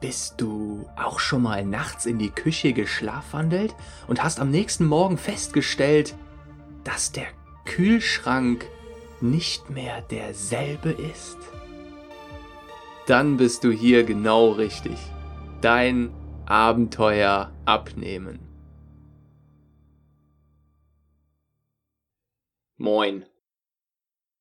Bist du auch schon mal nachts in die Küche geschlafwandelt und hast am nächsten Morgen festgestellt, dass der Kühlschrank nicht mehr derselbe ist? Dann bist du hier genau richtig. Dein Abenteuer abnehmen. Moin.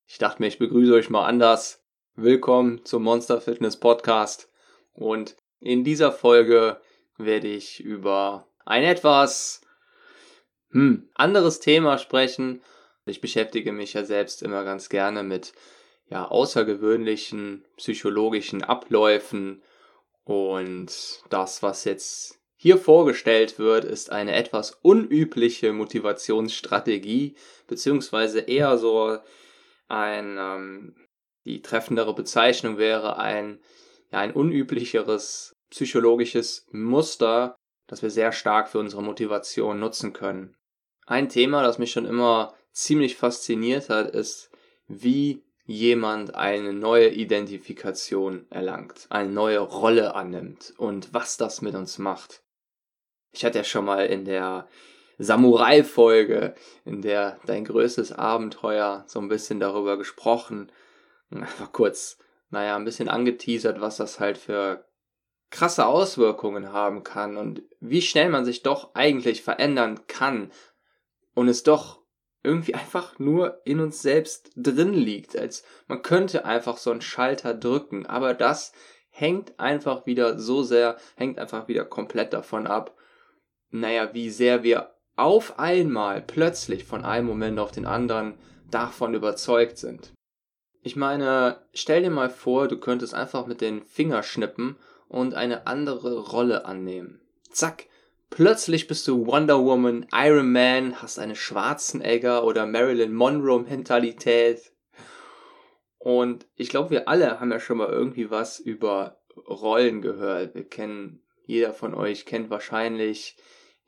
Ich dachte mir, ich begrüße euch mal anders. Willkommen zum Monster Fitness Podcast. Und in dieser Folge werde ich über ein etwas hm, anderes Thema sprechen. Ich beschäftige mich ja selbst immer ganz gerne mit ja, außergewöhnlichen psychologischen Abläufen und das, was jetzt hier vorgestellt wird, ist eine etwas unübliche Motivationsstrategie, beziehungsweise eher so ein, ähm, die treffendere Bezeichnung wäre ein ja, ein unüblicheres psychologisches Muster, das wir sehr stark für unsere Motivation nutzen können. Ein Thema, das mich schon immer ziemlich fasziniert hat, ist, wie jemand eine neue Identifikation erlangt, eine neue Rolle annimmt und was das mit uns macht. Ich hatte ja schon mal in der Samurai-Folge, in der dein größtes Abenteuer so ein bisschen darüber gesprochen, einfach kurz naja, ein bisschen angeteasert, was das halt für krasse Auswirkungen haben kann und wie schnell man sich doch eigentlich verändern kann und es doch irgendwie einfach nur in uns selbst drin liegt, als man könnte einfach so einen Schalter drücken, aber das hängt einfach wieder so sehr, hängt einfach wieder komplett davon ab, naja, wie sehr wir auf einmal plötzlich von einem Moment auf den anderen davon überzeugt sind. Ich meine, stell dir mal vor, du könntest einfach mit den Finger schnippen und eine andere Rolle annehmen. Zack, plötzlich bist du Wonder Woman, Iron Man, hast eine Schwarzenegger oder Marilyn Monroe Mentalität. Und ich glaube, wir alle haben ja schon mal irgendwie was über Rollen gehört. Wir kennen, jeder von euch kennt wahrscheinlich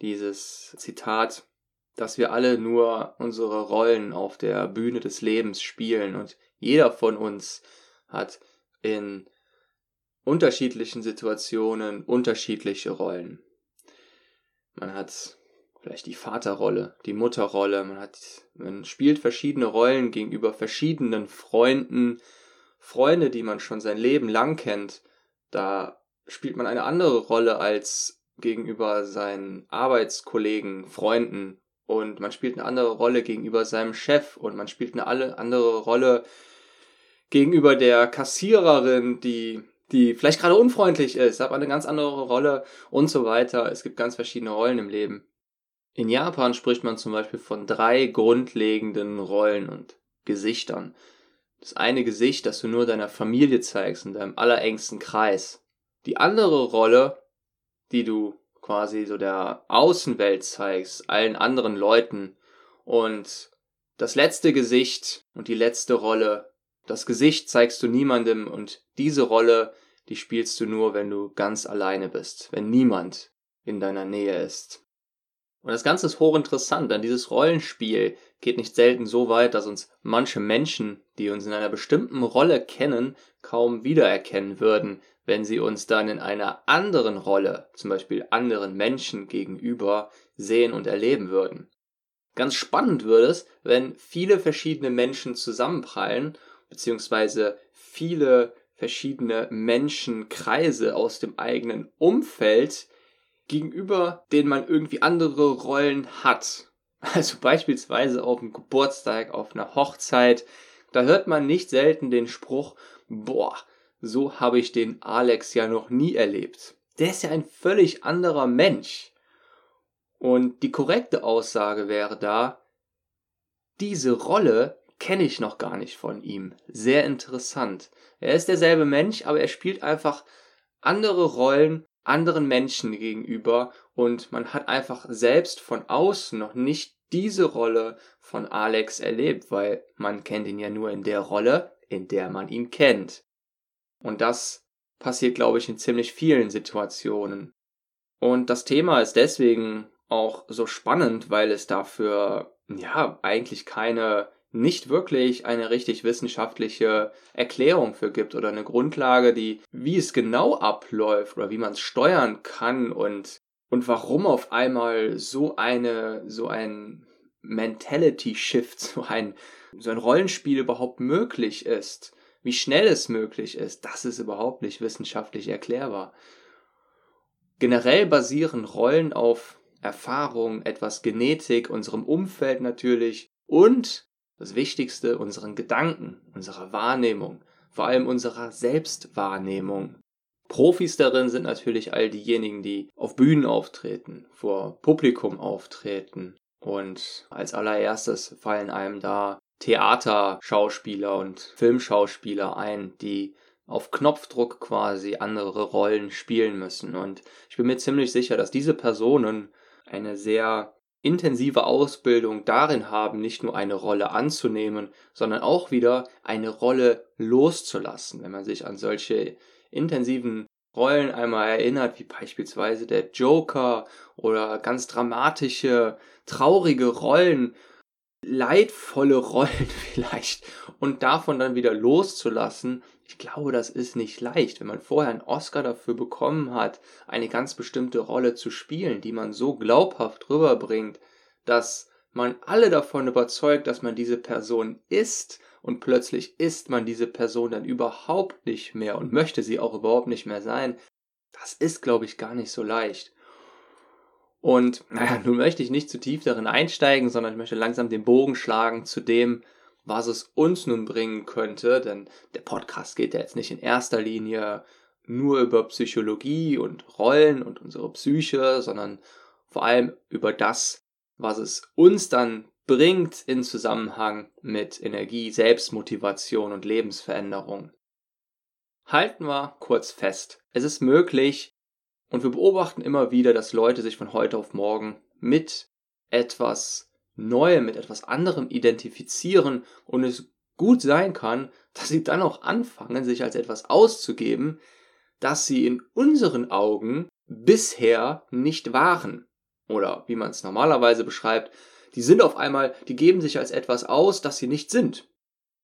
dieses Zitat, dass wir alle nur unsere Rollen auf der Bühne des Lebens spielen und jeder von uns hat in unterschiedlichen Situationen unterschiedliche Rollen. Man hat vielleicht die Vaterrolle, die Mutterrolle, man hat, man spielt verschiedene Rollen gegenüber verschiedenen Freunden, Freunde, die man schon sein Leben lang kennt. Da spielt man eine andere Rolle als gegenüber seinen Arbeitskollegen, Freunden und man spielt eine andere Rolle gegenüber seinem Chef und man spielt eine andere Rolle gegenüber der Kassiererin, die die vielleicht gerade unfreundlich ist, aber eine ganz andere Rolle und so weiter. Es gibt ganz verschiedene Rollen im Leben. In Japan spricht man zum Beispiel von drei grundlegenden Rollen und Gesichtern. Das eine Gesicht, das du nur deiner Familie zeigst, in deinem allerengsten Kreis. Die andere Rolle, die du quasi so der Außenwelt zeigst, allen anderen Leuten. Und das letzte Gesicht und die letzte Rolle, das Gesicht zeigst du niemandem und diese Rolle, die spielst du nur, wenn du ganz alleine bist, wenn niemand in deiner Nähe ist. Und das Ganze ist hochinteressant, denn dieses Rollenspiel geht nicht selten so weit, dass uns manche Menschen, die uns in einer bestimmten Rolle kennen, kaum wiedererkennen würden, wenn sie uns dann in einer anderen Rolle, zum Beispiel anderen Menschen gegenüber, sehen und erleben würden. Ganz spannend würde es, wenn viele verschiedene Menschen zusammenprallen beziehungsweise viele verschiedene Menschenkreise aus dem eigenen Umfeld, gegenüber denen man irgendwie andere Rollen hat. Also beispielsweise auf dem Geburtstag, auf einer Hochzeit, da hört man nicht selten den Spruch, boah, so habe ich den Alex ja noch nie erlebt. Der ist ja ein völlig anderer Mensch. Und die korrekte Aussage wäre da, diese Rolle kenne ich noch gar nicht von ihm. Sehr interessant. Er ist derselbe Mensch, aber er spielt einfach andere Rollen anderen Menschen gegenüber und man hat einfach selbst von außen noch nicht diese Rolle von Alex erlebt, weil man kennt ihn ja nur in der Rolle, in der man ihn kennt. Und das passiert, glaube ich, in ziemlich vielen Situationen. Und das Thema ist deswegen auch so spannend, weil es dafür, ja, eigentlich keine nicht wirklich eine richtig wissenschaftliche Erklärung für gibt oder eine Grundlage, die, wie es genau abläuft oder wie man es steuern kann und, und warum auf einmal so eine, so ein Mentality Shift, so ein, so ein Rollenspiel überhaupt möglich ist, wie schnell es möglich ist, das ist überhaupt nicht wissenschaftlich erklärbar. Generell basieren Rollen auf Erfahrung, etwas Genetik, unserem Umfeld natürlich und das Wichtigste, unseren Gedanken, unserer Wahrnehmung, vor allem unserer Selbstwahrnehmung. Profis darin sind natürlich all diejenigen, die auf Bühnen auftreten, vor Publikum auftreten. Und als allererstes fallen einem da Theaterschauspieler und Filmschauspieler ein, die auf Knopfdruck quasi andere Rollen spielen müssen. Und ich bin mir ziemlich sicher, dass diese Personen eine sehr intensive Ausbildung darin haben, nicht nur eine Rolle anzunehmen, sondern auch wieder eine Rolle loszulassen. Wenn man sich an solche intensiven Rollen einmal erinnert, wie beispielsweise der Joker oder ganz dramatische, traurige Rollen, leidvolle Rollen vielleicht und davon dann wieder loszulassen, ich glaube, das ist nicht leicht, wenn man vorher einen Oscar dafür bekommen hat, eine ganz bestimmte Rolle zu spielen, die man so glaubhaft rüberbringt, dass man alle davon überzeugt, dass man diese Person ist und plötzlich ist man diese Person dann überhaupt nicht mehr und möchte sie auch überhaupt nicht mehr sein. Das ist, glaube ich, gar nicht so leicht. Und naja, nun möchte ich nicht zu tief darin einsteigen, sondern ich möchte langsam den Bogen schlagen zu dem, was es uns nun bringen könnte, denn der Podcast geht ja jetzt nicht in erster Linie nur über Psychologie und Rollen und unsere Psyche, sondern vor allem über das, was es uns dann bringt in Zusammenhang mit Energie, Selbstmotivation und Lebensveränderung. Halten wir kurz fest. Es ist möglich, und wir beobachten immer wieder, dass Leute sich von heute auf morgen mit etwas Neuem, mit etwas anderem identifizieren und es gut sein kann, dass sie dann auch anfangen, sich als etwas auszugeben, das sie in unseren Augen bisher nicht waren. Oder wie man es normalerweise beschreibt, die sind auf einmal, die geben sich als etwas aus, das sie nicht sind.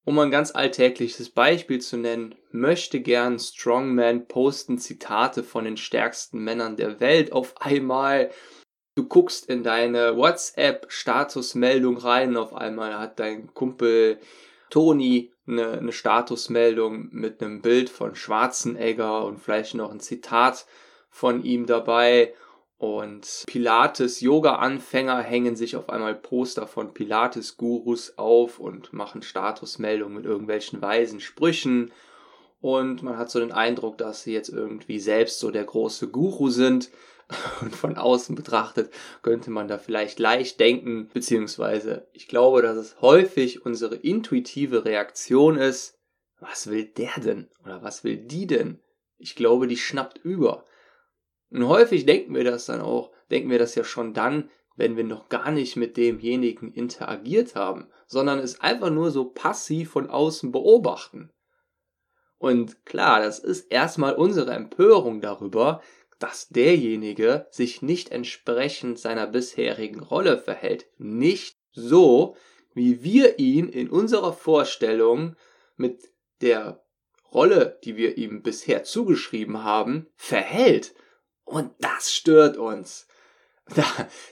Um ein ganz alltägliches Beispiel zu nennen, möchte gern Strongman posten Zitate von den stärksten Männern der Welt auf einmal. Du guckst in deine WhatsApp-Statusmeldung rein, auf einmal hat dein Kumpel Toni eine, eine Statusmeldung mit einem Bild von Schwarzenegger und vielleicht noch ein Zitat von ihm dabei und Pilates-Yoga-Anfänger hängen sich auf einmal Poster von Pilates-Gurus auf und machen Statusmeldungen mit irgendwelchen weisen Sprüchen. Und man hat so den Eindruck, dass sie jetzt irgendwie selbst so der große Guru sind. Und von außen betrachtet könnte man da vielleicht leicht denken, beziehungsweise ich glaube, dass es häufig unsere intuitive Reaktion ist, was will der denn? Oder was will die denn? Ich glaube, die schnappt über. Und häufig denken wir das dann auch, denken wir das ja schon dann, wenn wir noch gar nicht mit demjenigen interagiert haben, sondern es einfach nur so passiv von außen beobachten. Und klar, das ist erstmal unsere Empörung darüber, dass derjenige sich nicht entsprechend seiner bisherigen Rolle verhält, nicht so, wie wir ihn in unserer Vorstellung mit der Rolle, die wir ihm bisher zugeschrieben haben, verhält. Und das stört uns. Da,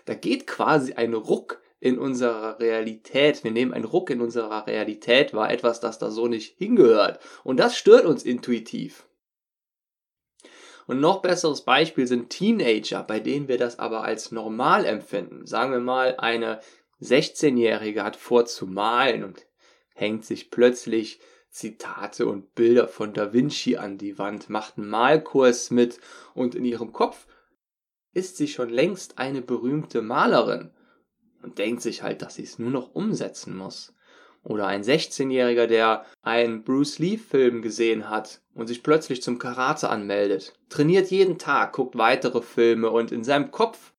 da geht quasi ein Ruck in unserer Realität. Wir nehmen einen Ruck in unserer Realität wahr, etwas, das da so nicht hingehört. Und das stört uns intuitiv. Und noch besseres Beispiel sind Teenager, bei denen wir das aber als normal empfinden. Sagen wir mal, eine 16-Jährige hat vor zu malen und hängt sich plötzlich Zitate und Bilder von Da Vinci an die Wand, macht einen Malkurs mit und in ihrem Kopf ist sie schon längst eine berühmte Malerin und denkt sich halt, dass sie es nur noch umsetzen muss. Oder ein 16-Jähriger, der einen Bruce Lee-Film gesehen hat und sich plötzlich zum Karate anmeldet, trainiert jeden Tag, guckt weitere Filme und in seinem Kopf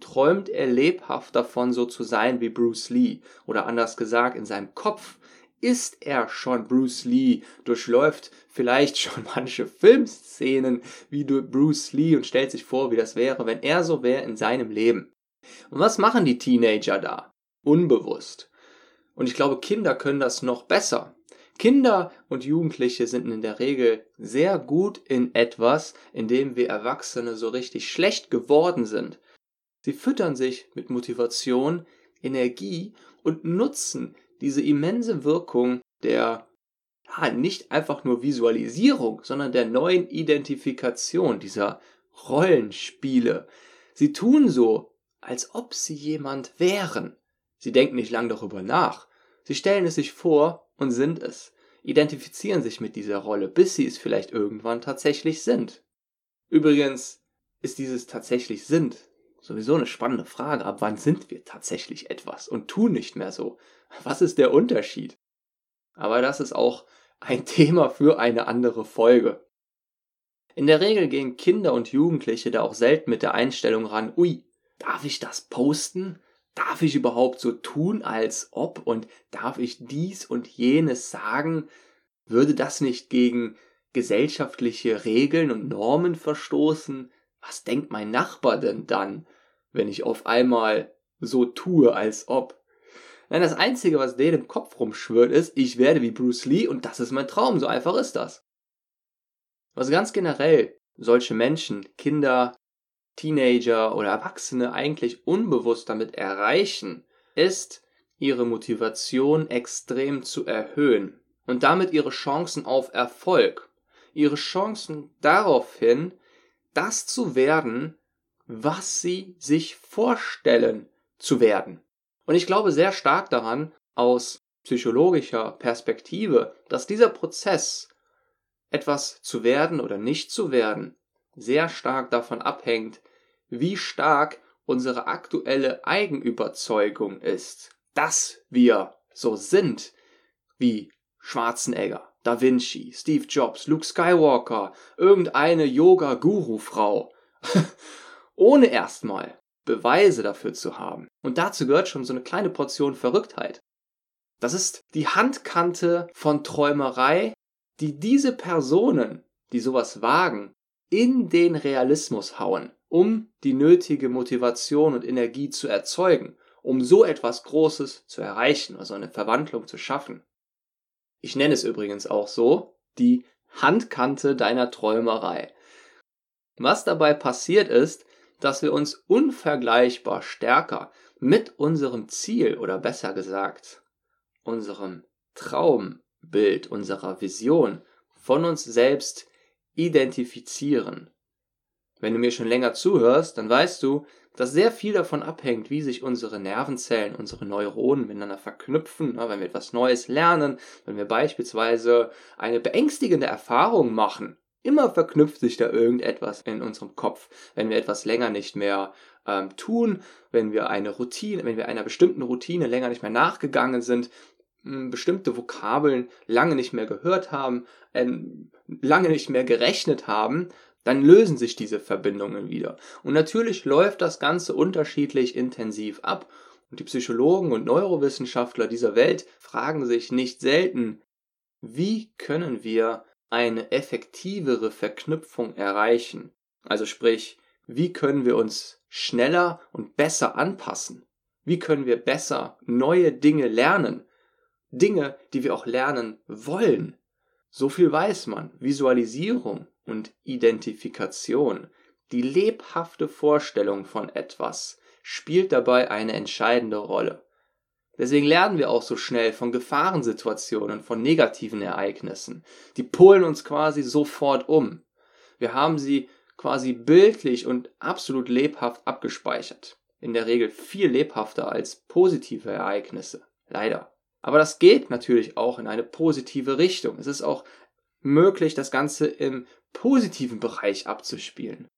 träumt er lebhaft davon, so zu sein wie Bruce Lee. Oder anders gesagt, in seinem Kopf ist er schon Bruce Lee, durchläuft vielleicht schon manche Filmszenen wie Bruce Lee und stellt sich vor, wie das wäre, wenn er so wäre in seinem Leben. Und was machen die Teenager da? Unbewusst. Und ich glaube, Kinder können das noch besser. Kinder und Jugendliche sind in der Regel sehr gut in etwas, in dem wir Erwachsene so richtig schlecht geworden sind. Sie füttern sich mit Motivation, Energie und nutzen diese immense Wirkung der ja, nicht einfach nur Visualisierung, sondern der neuen Identifikation dieser Rollenspiele. Sie tun so, als ob sie jemand wären. Sie denken nicht lang darüber nach. Sie stellen es sich vor und sind es, identifizieren sich mit dieser Rolle, bis sie es vielleicht irgendwann tatsächlich sind. Übrigens ist dieses tatsächlich sind sowieso eine spannende Frage. Ab wann sind wir tatsächlich etwas und tun nicht mehr so? Was ist der Unterschied? Aber das ist auch ein Thema für eine andere Folge. In der Regel gehen Kinder und Jugendliche da auch selten mit der Einstellung ran, ui, darf ich das posten? Darf ich überhaupt so tun, als ob? Und darf ich dies und jenes sagen? Würde das nicht gegen gesellschaftliche Regeln und Normen verstoßen? Was denkt mein Nachbar denn dann, wenn ich auf einmal so tue, als ob? Nein, das Einzige, was denen im Kopf rumschwirrt, ist, ich werde wie Bruce Lee und das ist mein Traum. So einfach ist das. Was ganz generell solche Menschen, Kinder, Teenager oder Erwachsene eigentlich unbewusst damit erreichen, ist, ihre Motivation extrem zu erhöhen und damit ihre Chancen auf Erfolg, ihre Chancen darauf hin, das zu werden, was sie sich vorstellen zu werden. Und ich glaube sehr stark daran, aus psychologischer Perspektive, dass dieser Prozess, etwas zu werden oder nicht zu werden, sehr stark davon abhängt, wie stark unsere aktuelle Eigenüberzeugung ist, dass wir so sind wie Schwarzenegger, Da Vinci, Steve Jobs, Luke Skywalker, irgendeine Yoga-Guru-Frau, ohne erstmal Beweise dafür zu haben. Und dazu gehört schon so eine kleine Portion Verrücktheit. Das ist die Handkante von Träumerei, die diese Personen, die sowas wagen, in den Realismus hauen, um die nötige Motivation und Energie zu erzeugen, um so etwas Großes zu erreichen, also eine Verwandlung zu schaffen. Ich nenne es übrigens auch so, die Handkante deiner Träumerei. Was dabei passiert ist, dass wir uns unvergleichbar stärker mit unserem Ziel oder besser gesagt unserem Traumbild, unserer Vision von uns selbst identifizieren. Wenn du mir schon länger zuhörst, dann weißt du, dass sehr viel davon abhängt, wie sich unsere Nervenzellen, unsere Neuronen miteinander verknüpfen, wenn wir etwas Neues lernen, wenn wir beispielsweise eine beängstigende Erfahrung machen, Immer verknüpft sich da irgendetwas in unserem Kopf. Wenn wir etwas länger nicht mehr ähm, tun, wenn wir eine Routine, wenn wir einer bestimmten Routine länger nicht mehr nachgegangen sind, bestimmte Vokabeln lange nicht mehr gehört haben, ähm, lange nicht mehr gerechnet haben, dann lösen sich diese Verbindungen wieder. Und natürlich läuft das Ganze unterschiedlich intensiv ab. Und die Psychologen und Neurowissenschaftler dieser Welt fragen sich nicht selten, wie können wir eine effektivere Verknüpfung erreichen. Also sprich, wie können wir uns schneller und besser anpassen? Wie können wir besser neue Dinge lernen? Dinge, die wir auch lernen wollen. So viel weiß man. Visualisierung und Identifikation, die lebhafte Vorstellung von etwas, spielt dabei eine entscheidende Rolle. Deswegen lernen wir auch so schnell von Gefahrensituationen, von negativen Ereignissen. Die polen uns quasi sofort um. Wir haben sie quasi bildlich und absolut lebhaft abgespeichert. In der Regel viel lebhafter als positive Ereignisse. Leider. Aber das geht natürlich auch in eine positive Richtung. Es ist auch möglich, das Ganze im positiven Bereich abzuspielen.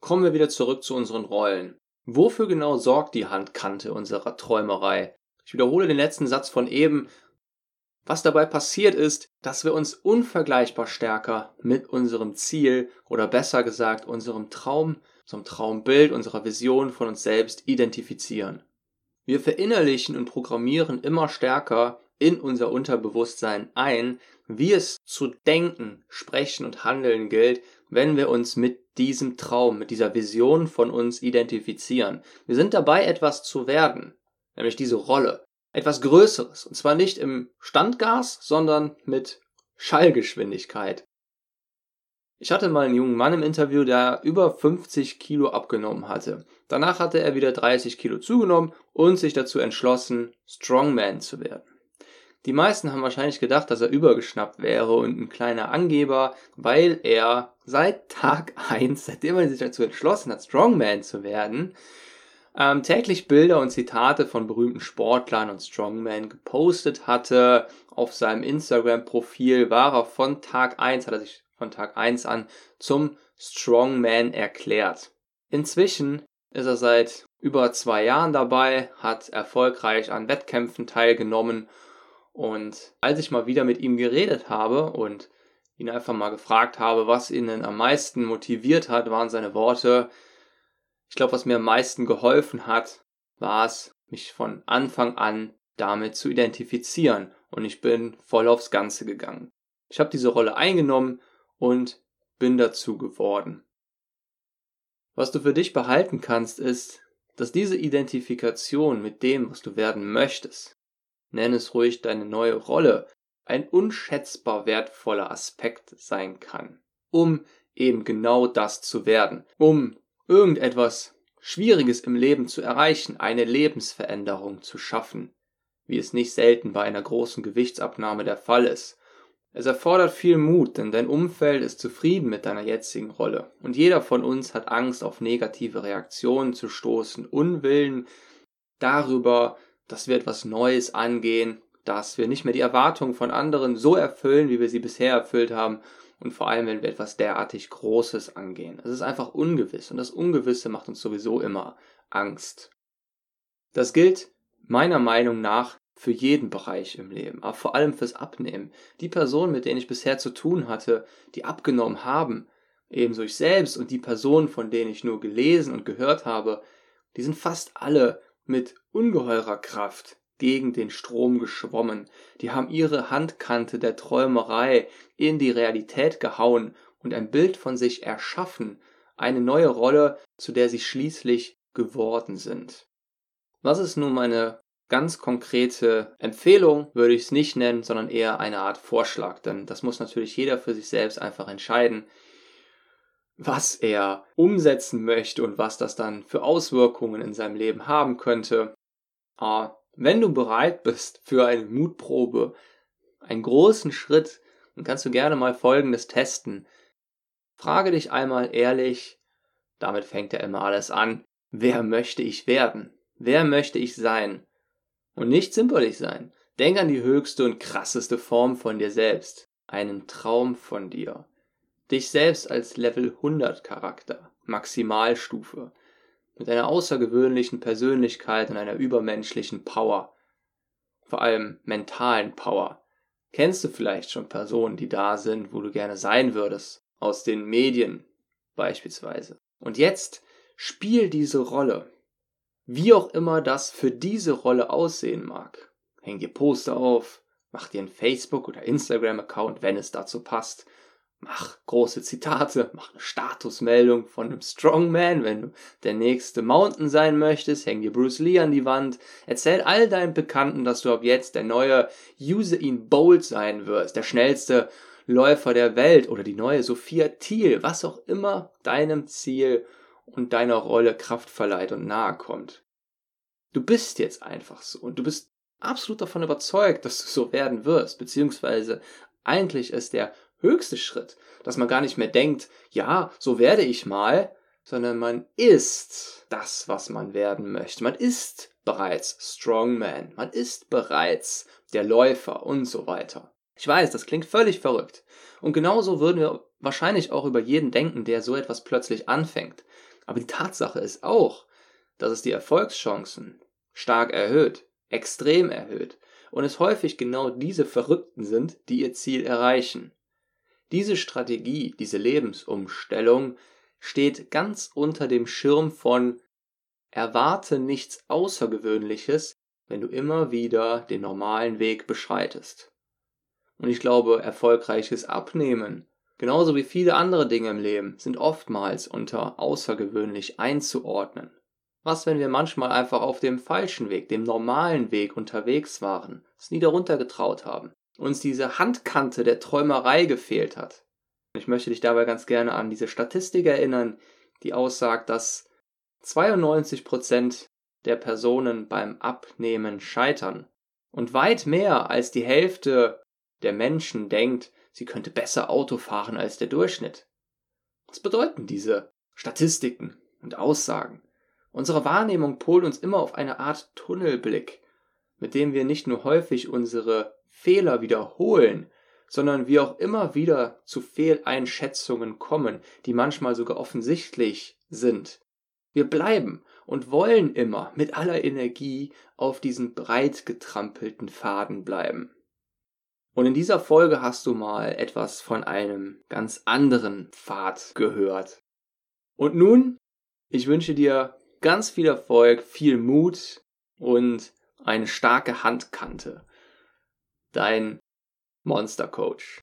Kommen wir wieder zurück zu unseren Rollen. Wofür genau sorgt die Handkante unserer Träumerei? Ich wiederhole den letzten Satz von eben. Was dabei passiert ist, dass wir uns unvergleichbar stärker mit unserem Ziel oder besser gesagt unserem Traum, unserem Traumbild, unserer Vision von uns selbst identifizieren. Wir verinnerlichen und programmieren immer stärker in unser Unterbewusstsein ein, wie es zu denken, sprechen und handeln gilt, wenn wir uns mit diesem Traum, mit dieser Vision von uns identifizieren. Wir sind dabei, etwas zu werden nämlich diese Rolle. etwas Größeres. Und zwar nicht im Standgas, sondern mit Schallgeschwindigkeit. Ich hatte mal einen jungen Mann im Interview, der über 50 Kilo abgenommen hatte. Danach hatte er wieder 30 Kilo zugenommen und sich dazu entschlossen, Strongman zu werden. Die meisten haben wahrscheinlich gedacht, dass er übergeschnappt wäre und ein kleiner Angeber, weil er seit Tag 1, seitdem er sich dazu entschlossen hat, Strongman zu werden, ähm, täglich Bilder und Zitate von berühmten Sportlern und Strongman gepostet hatte. Auf seinem Instagram-Profil war er von Tag 1, hat er sich von Tag 1 an zum Strongman erklärt. Inzwischen ist er seit über zwei Jahren dabei, hat erfolgreich an Wettkämpfen teilgenommen und als ich mal wieder mit ihm geredet habe und ihn einfach mal gefragt habe, was ihn denn am meisten motiviert hat, waren seine Worte. Ich glaube, was mir am meisten geholfen hat, war es, mich von Anfang an damit zu identifizieren und ich bin voll aufs Ganze gegangen. Ich habe diese Rolle eingenommen und bin dazu geworden. Was du für dich behalten kannst, ist, dass diese Identifikation mit dem, was du werden möchtest, nenn es ruhig deine neue Rolle, ein unschätzbar wertvoller Aspekt sein kann, um eben genau das zu werden, um irgendetwas Schwieriges im Leben zu erreichen, eine Lebensveränderung zu schaffen, wie es nicht selten bei einer großen Gewichtsabnahme der Fall ist, es erfordert viel Mut, denn dein Umfeld ist zufrieden mit deiner jetzigen Rolle. Und jeder von uns hat Angst, auf negative Reaktionen zu stoßen, Unwillen darüber, dass wir etwas Neues angehen, dass wir nicht mehr die Erwartungen von anderen so erfüllen, wie wir sie bisher erfüllt haben. Und vor allem, wenn wir etwas derartig Großes angehen. Es ist einfach ungewiss und das Ungewisse macht uns sowieso immer Angst. Das gilt meiner Meinung nach für jeden Bereich im Leben, aber vor allem fürs Abnehmen. Die Personen, mit denen ich bisher zu tun hatte, die abgenommen haben, ebenso ich selbst und die Personen, von denen ich nur gelesen und gehört habe, die sind fast alle mit ungeheurer Kraft gegen den Strom geschwommen, die haben ihre Handkante der Träumerei in die Realität gehauen und ein Bild von sich erschaffen, eine neue Rolle, zu der sie schließlich geworden sind. Was ist nun meine ganz konkrete Empfehlung würde ich es nicht nennen, sondern eher eine Art Vorschlag, denn das muss natürlich jeder für sich selbst einfach entscheiden, was er umsetzen möchte und was das dann für Auswirkungen in seinem Leben haben könnte. Aber wenn du bereit bist für eine Mutprobe, einen großen Schritt, dann kannst du gerne mal Folgendes testen. Frage dich einmal ehrlich, damit fängt ja immer alles an, wer möchte ich werden? Wer möchte ich sein? Und nicht zimperlich sein. Denk an die höchste und krasseste Form von dir selbst. Einen Traum von dir. Dich selbst als Level 100 Charakter. Maximalstufe. Mit einer außergewöhnlichen Persönlichkeit und einer übermenschlichen Power. Vor allem mentalen Power. Kennst du vielleicht schon Personen, die da sind, wo du gerne sein würdest? Aus den Medien beispielsweise. Und jetzt spiel diese Rolle. Wie auch immer das für diese Rolle aussehen mag. Häng dir Poster auf, mach dir einen Facebook- oder Instagram-Account, wenn es dazu passt. Mach große Zitate, mach eine Statusmeldung von einem Strongman, wenn du der nächste Mountain sein möchtest, häng dir Bruce Lee an die Wand, erzähl all deinen Bekannten, dass du ab jetzt der neue User-In Bolt sein wirst, der schnellste Läufer der Welt oder die neue Sophia Thiel, was auch immer deinem Ziel und deiner Rolle Kraft verleiht und nahe kommt. Du bist jetzt einfach so und du bist absolut davon überzeugt, dass du so werden wirst, beziehungsweise eigentlich ist der höchste Schritt, dass man gar nicht mehr denkt, ja, so werde ich mal, sondern man ist das, was man werden möchte. Man ist bereits Strongman, man ist bereits der Läufer und so weiter. Ich weiß, das klingt völlig verrückt. Und genauso würden wir wahrscheinlich auch über jeden denken, der so etwas plötzlich anfängt. Aber die Tatsache ist auch, dass es die Erfolgschancen stark erhöht, extrem erhöht und es häufig genau diese Verrückten sind, die ihr Ziel erreichen. Diese Strategie, diese Lebensumstellung steht ganz unter dem Schirm von Erwarte nichts Außergewöhnliches, wenn du immer wieder den normalen Weg beschreitest. Und ich glaube, erfolgreiches Abnehmen genauso wie viele andere Dinge im Leben, sind oftmals unter außergewöhnlich einzuordnen. Was, wenn wir manchmal einfach auf dem falschen Weg, dem normalen Weg unterwegs waren, es nie darunter getraut haben, uns diese Handkante der Träumerei gefehlt hat? Ich möchte dich dabei ganz gerne an diese Statistik erinnern, die aussagt, dass 92% der Personen beim Abnehmen scheitern. Und weit mehr als die Hälfte der Menschen denkt, sie könnte besser Auto fahren als der Durchschnitt. Was bedeuten diese Statistiken und Aussagen? Unsere Wahrnehmung polt uns immer auf eine Art Tunnelblick, mit dem wir nicht nur häufig unsere Fehler wiederholen, sondern wir auch immer wieder zu Fehleinschätzungen kommen, die manchmal sogar offensichtlich sind. Wir bleiben und wollen immer mit aller Energie auf diesen breit getrampelten Faden bleiben. Und in dieser Folge hast du mal etwas von einem ganz anderen Pfad gehört. Und nun, ich wünsche dir ganz viel Erfolg, viel Mut und eine starke Handkante. Dein Monster Coach.